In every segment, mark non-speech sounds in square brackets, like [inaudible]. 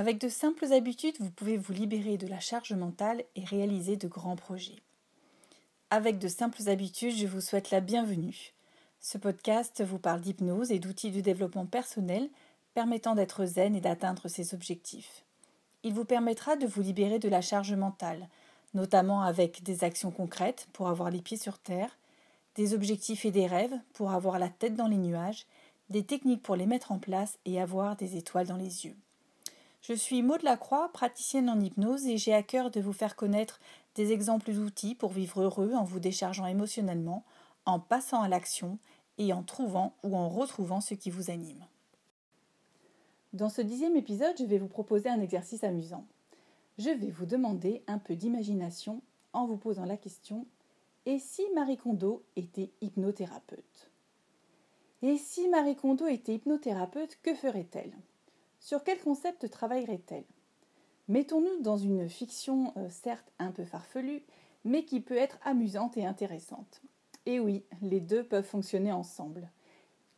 Avec de simples habitudes, vous pouvez vous libérer de la charge mentale et réaliser de grands projets. Avec de simples habitudes, je vous souhaite la bienvenue. Ce podcast vous parle d'hypnose et d'outils de développement personnel permettant d'être zen et d'atteindre ses objectifs. Il vous permettra de vous libérer de la charge mentale, notamment avec des actions concrètes pour avoir les pieds sur terre, des objectifs et des rêves pour avoir la tête dans les nuages, des techniques pour les mettre en place et avoir des étoiles dans les yeux. Je suis Maud Lacroix, praticienne en hypnose et j'ai à cœur de vous faire connaître des exemples d'outils pour vivre heureux en vous déchargeant émotionnellement, en passant à l'action et en trouvant ou en retrouvant ce qui vous anime. Dans ce dixième épisode, je vais vous proposer un exercice amusant. Je vais vous demander un peu d'imagination en vous posant la question Et si Marie Kondo était hypnothérapeute? Et si Marie Kondo était hypnothérapeute, que ferait-elle? Sur quel concept travaillerait-elle? Mettons-nous dans une fiction euh, certes un peu farfelue, mais qui peut être amusante et intéressante. Et oui, les deux peuvent fonctionner ensemble.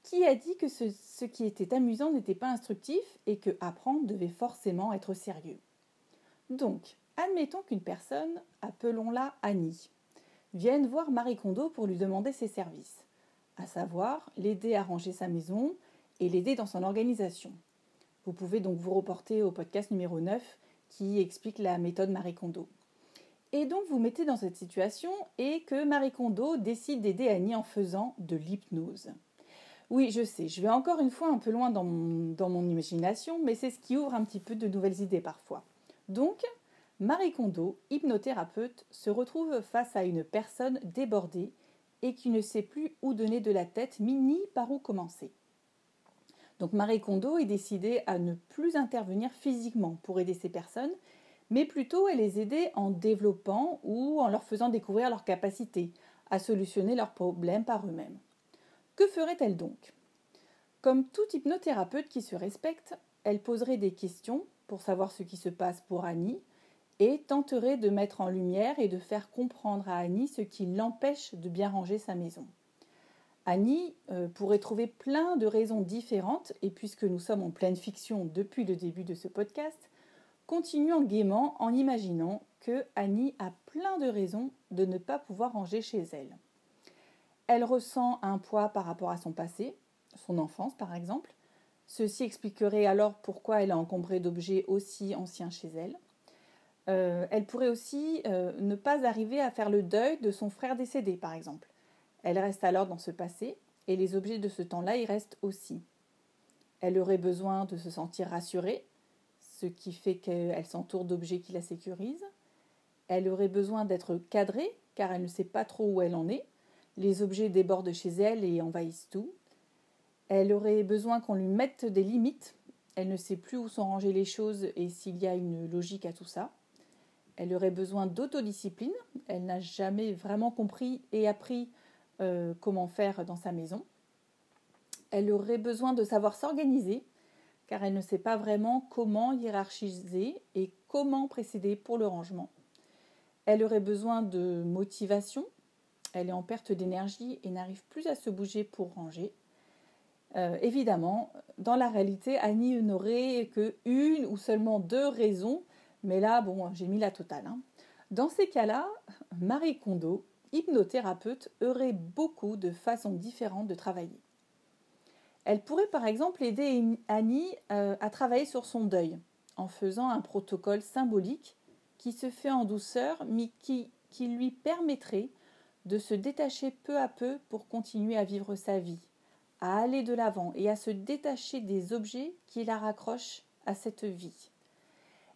Qui a dit que ce, qui était amusant n'était pas instructif et que apprendre devait forcément être sérieux? Donc, admettons qu'une personne, appelons-la Annie, vienne voir Marie Kondo pour lui demander ses services, à savoir l'aider à ranger sa maison et l'aider dans son organisation. Vous pouvez donc vous reporter au podcast numéro 9 qui explique la méthode Marie Kondo. Et donc vous mettez dans cette situation et que Marie Kondo décide d'aider Annie en faisant de l'hypnose. Oui, je sais, je vais encore une fois un peu loin dans mon, imagination, mais c'est ce qui ouvre un petit peu de nouvelles idées parfois. Donc, Marie Kondo, hypnothérapeute, se retrouve face à une personne débordée et qui ne sait plus où donner de la tête ni par où commencer. Donc Marie Kondo est décidée à ne plus intervenir physiquement pour aider ces personnes, mais plutôt à les aider en développant ou en leur faisant découvrir leurs capacités, à solutionner leurs problèmes par eux-mêmes. Que ferait-elle donc? Comme tout hypnothérapeute qui se respecte, elle poserait des questions pour savoir ce qui se passe pour Annie et tenterait de mettre en lumière et de faire comprendre à Annie ce qui l'empêche de bien ranger sa maison. Annie euh, pourrait trouver plein de raisons différentes, et puisque nous sommes en pleine fiction depuis le début de ce podcast, continuons gaiement en imaginant que Annie a plein de raisons de ne pas pouvoir ranger chez elle. Elle ressent un poids par rapport à son passé, son enfance par exemple. Ceci expliquerait alors pourquoi elle a encombré d'objets aussi anciens chez elle. Euh, elle pourrait aussi euh, ne pas arriver à faire le deuil de son frère décédé, par exemple. Elle reste alors dans ce passé, et les objets de ce temps-là y restent aussi. Elle aurait besoin de se sentir rassurée, ce qui fait qu'elle s'entoure d'objets qui la sécurisent. Elle aurait besoin d'être cadrée, car elle ne sait pas trop où elle en est. Les objets débordent chez elle et envahissent tout. Elle aurait besoin qu'on lui mette des limites. Elle ne sait plus où sont rangées les choses et s'il y a une logique à tout ça. Elle aurait besoin d'autodiscipline. Elle n'a jamais vraiment compris et appris euh, comment faire dans sa maison. Elle aurait besoin de savoir s'organiser car elle ne sait pas vraiment comment hiérarchiser et comment précéder pour le rangement. Elle aurait besoin de motivation, elle est en perte d'énergie et n'arrive plus à se bouger pour ranger. Euh, évidemment, dans la réalité, Annie n'aurait que une ou seulement deux raisons, mais là, bon, j'ai mis la totale. Hein. Dans ces cas-là, Marie Kondo, hypnothérapeute, aurait beaucoup de façons différentes de travailler. Elle pourrait par exemple aider Annie euh, à travailler sur son deuil en faisant un protocole symbolique qui se fait en douceur mais qui, lui permettrait de se détacher peu à peu pour continuer à vivre sa vie, à aller de l'avant et à se détacher des objets qui la raccrochent à cette vie.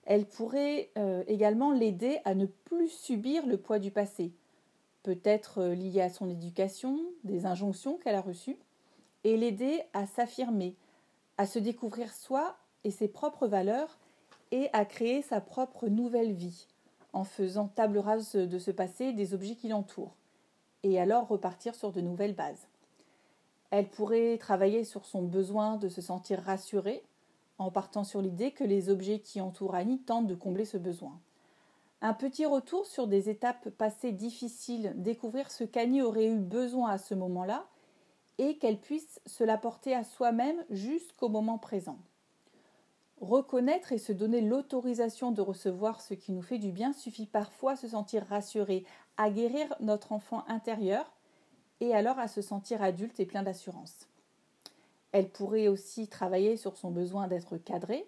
Elle pourrait euh, également l'aider à ne plus subir le poids du passé, peut-être euh, lié à son éducation, des injonctions qu'elle a reçues, et l'aider à s'affirmer, à se découvrir soi et ses propres valeurs et à créer sa propre nouvelle vie en faisant table rase de ce passé des objets qui l'entourent et alors repartir sur de nouvelles bases. Elle pourrait travailler sur son besoin de se sentir rassurée en partant sur l'idée que les objets qui entourent Annie tentent de combler ce besoin. Un petit retour sur des étapes passées difficiles, découvrir ce qu'Annie aurait eu besoin à ce moment-là et qu'elle puisse se l'apporter à soi-même jusqu'au moment présent. Reconnaître et se donner l'autorisation de recevoir ce qui nous fait du bien suffit parfois à se sentir rassuré, à guérir notre enfant intérieur et alors à se sentir adulte et plein d'assurance. Elle pourrait aussi travailler sur son besoin d'être cadrée.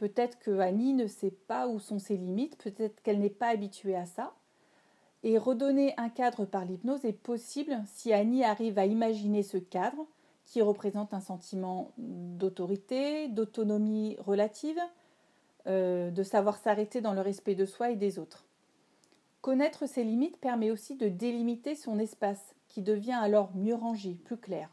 Peut-être que Annie ne sait pas où sont ses limites, peut-être qu'elle n'est pas habituée à ça. Et redonner un cadre par l'hypnose est possible si Annie arrive à imaginer ce cadre qui représente un sentiment d'autorité, d'autonomie relative, euh, de savoir s'arrêter dans le respect de soi et des autres. Connaître ses limites permet aussi de délimiter son espace, qui devient alors mieux rangé, plus clair.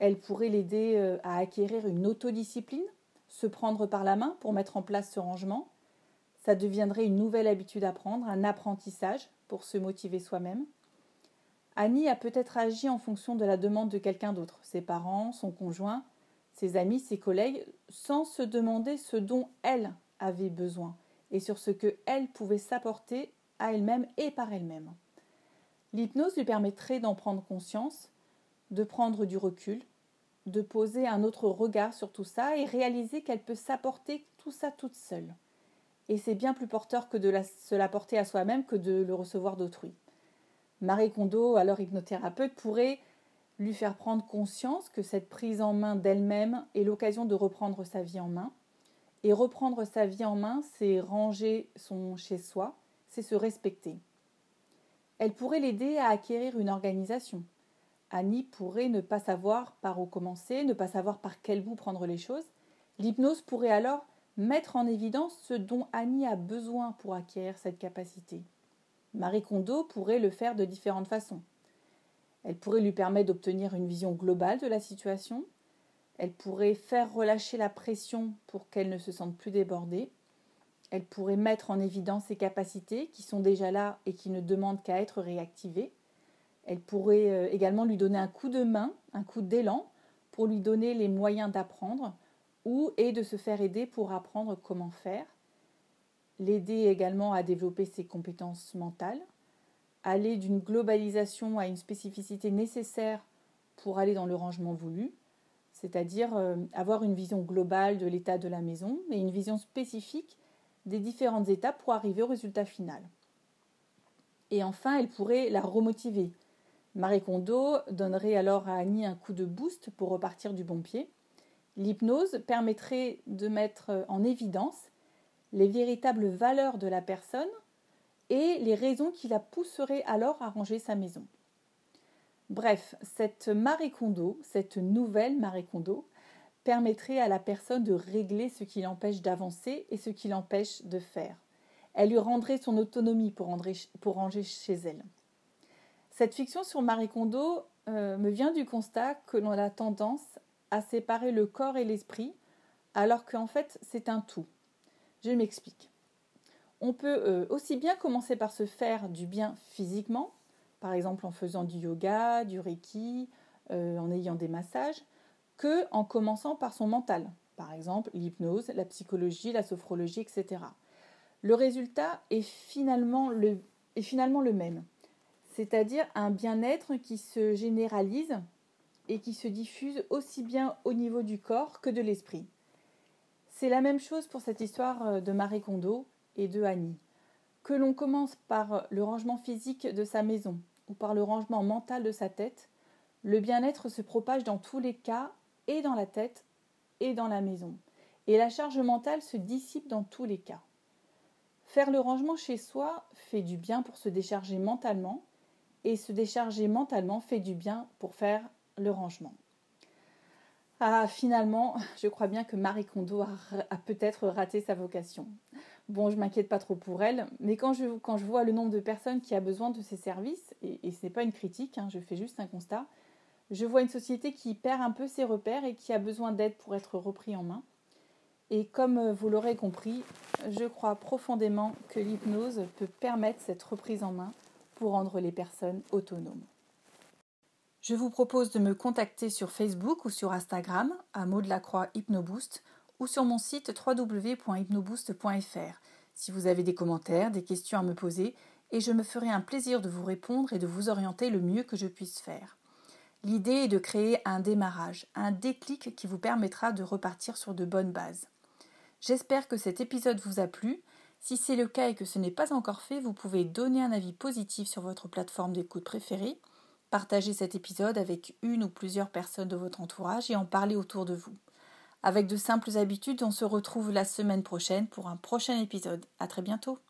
Elle pourrait l'aider euh, à acquérir une autodiscipline, se prendre par la main pour mettre en place ce rangement. Ça deviendrait une nouvelle habitude à prendre, un apprentissage pour se motiver soi-même. Annie a peut-être agi en fonction de la demande de quelqu'un d'autre, ses parents, son conjoint, ses amis, ses collègues, sans se demander ce dont elle avait besoin et sur ce que elle pouvait s'apporter à elle-même et par elle-même. L'hypnose lui permettrait d'en prendre conscience, de prendre du recul, de poser un autre regard sur tout ça et réaliser qu'elle peut s'apporter tout ça toute seule. Et c'est bien plus porteur que de se l'apporter à soi-même que de le recevoir d'autrui. Marie Kondo, alors hypnothérapeute, pourrait lui faire prendre conscience que cette prise en main d'elle-même est l'occasion de reprendre sa vie en main. Et reprendre sa vie en main, c'est ranger son chez-soi, c'est se respecter. Elle pourrait l'aider à acquérir une organisation, Annie pourrait ne pas savoir par où commencer, ne pas savoir par quel bout prendre les choses. L'hypnose pourrait alors mettre en évidence ce dont Annie a besoin pour acquérir cette capacité. Marie Kondo pourrait le faire de différentes façons. Elle pourrait lui permettre d'obtenir une vision globale de la situation. Elle pourrait faire relâcher la pression pour qu'elle ne se sente plus débordée. Elle pourrait mettre en évidence ses capacités qui sont déjà là et qui ne demandent qu'à être réactivées. Elle pourrait euh, également lui donner un coup de main, un coup d'élan pour lui donner les moyens d'apprendre ou et de se faire aider pour apprendre comment faire. L'aider également à développer ses compétences mentales. Aller d'une globalisation à une spécificité nécessaire pour aller dans le rangement voulu, c'est-à-dire euh, avoir une vision globale de l'état de la maison et une vision spécifique des différentes étapes pour arriver au résultat final. Et enfin, elle pourrait la remotiver, Marie Kondo donnerait alors à Annie un coup de boost pour repartir du bon pied. L'hypnose permettrait de mettre en évidence les véritables valeurs de la personne et les raisons qui la pousseraient alors à ranger sa maison. Bref, cette Marie Kondo, cette nouvelle Marie Kondo, permettrait à la personne de régler ce qui l'empêche d'avancer et ce qui l'empêche de faire. Elle lui rendrait son autonomie pour, ranger chez elle. Cette fiction sur Marie Kondo euh, me vient du constat que l'on a tendance à séparer le corps et l'esprit, alors qu'en fait c'est un tout. Je m'explique. On peut euh, aussi bien commencer par se faire du bien physiquement, par exemple en faisant du yoga, du reiki, euh, en ayant des massages, que en commençant par son mental, par exemple l'hypnose, la psychologie, la sophrologie, etc. Le résultat est finalement le, est finalement le même c'est-à-dire un bien-être qui se généralise et qui se diffuse aussi bien au niveau du corps que de l'esprit. C'est la même chose pour cette histoire euh, de Marie Kondo et de Annie. Que l'on commence par le rangement physique de sa maison ou par le rangement mental de sa tête, le bien-être se propage dans tous les cas et dans la tête et dans la maison. Et la charge mentale se dissipe dans tous les cas. Faire le rangement chez soi fait du bien pour se décharger mentalement et se décharger mentalement fait du bien pour faire le rangement. Ah, finalement, [laughs] je crois bien que Marie Kondo a, peut-être raté sa vocation. Bon, je m'inquiète pas trop pour elle, mais quand je, vois le nombre de personnes qui a besoin de ces services, et, ce n'est pas une critique, hein, je fais juste un constat, je vois une société qui perd un peu ses repères et qui a besoin d'aide pour être repris en main. Et comme vous l'aurez compris, je crois profondément que l'hypnose peut permettre cette reprise en main rendre les personnes autonomes. Je vous propose de me contacter sur Facebook ou sur Instagram à mot de la croix Hypnoboost ou sur mon site www.hypnoboost.fr si vous avez des commentaires, des questions à me poser et je me ferai un plaisir de vous répondre et de vous orienter le mieux que je puisse faire. L'idée est de créer un démarrage, un déclic qui vous permettra de repartir sur de bonnes bases. J'espère que cet épisode vous a plu. Si c'est le cas et que ce n'est pas encore fait, vous pouvez donner un avis positif sur votre plateforme d'écoute préférée, partager cet épisode avec une ou plusieurs personnes de votre entourage et en parler autour de vous. Avec de simples habitudes, on se retrouve la semaine prochaine pour un prochain épisode. À très bientôt.